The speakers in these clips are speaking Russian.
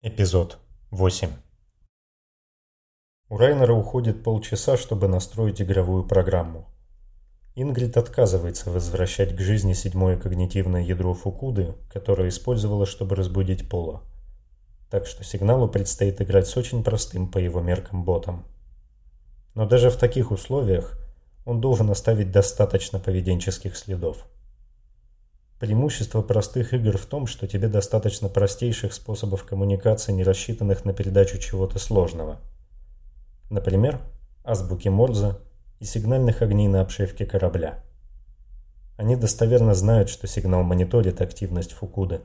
Эпизод 8 У Райнера уходит полчаса, чтобы настроить игровую программу. Ингрид отказывается возвращать к жизни седьмое когнитивное ядро Фукуды, которое использовала, чтобы разбудить Пола. Так что сигналу предстоит играть с очень простым по его меркам ботом. Но даже в таких условиях он должен оставить достаточно поведенческих следов. Преимущество простых игр в том, что тебе достаточно простейших способов коммуникации, не рассчитанных на передачу чего-то сложного. Например, азбуки Морзе и сигнальных огней на обшивке корабля. Они достоверно знают, что сигнал мониторит активность Фукуды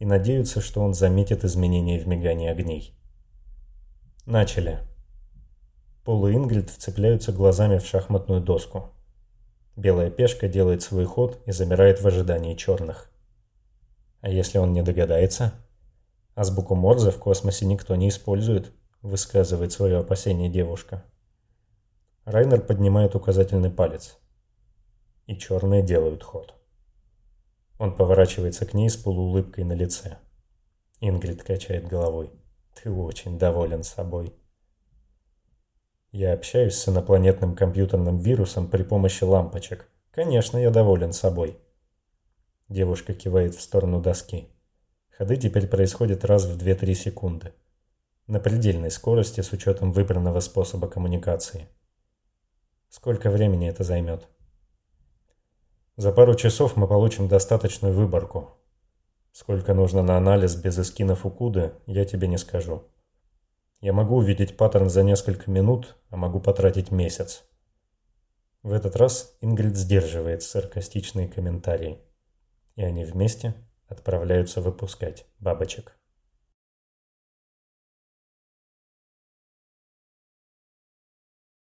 и надеются, что он заметит изменения в мигании огней. Начали. Пол и Ингрид вцепляются глазами в шахматную доску. Белая пешка делает свой ход и замирает в ожидании черных. А если он не догадается? Азбуку Морзе в космосе никто не использует, высказывает свое опасение девушка. Райнер поднимает указательный палец. И черные делают ход. Он поворачивается к ней с полуулыбкой на лице. Ингрид качает головой. Ты очень доволен собой. Я общаюсь с инопланетным компьютерным вирусом при помощи лампочек. Конечно, я доволен собой. Девушка кивает в сторону доски. Ходы теперь происходят раз в 2-3 секунды. На предельной скорости с учетом выбранного способа коммуникации. Сколько времени это займет? За пару часов мы получим достаточную выборку. Сколько нужно на анализ без эскинов Укуды, я тебе не скажу. Я могу увидеть паттерн за несколько минут, а могу потратить месяц. В этот раз Ингрид сдерживает саркастичные комментарии. И они вместе отправляются выпускать бабочек.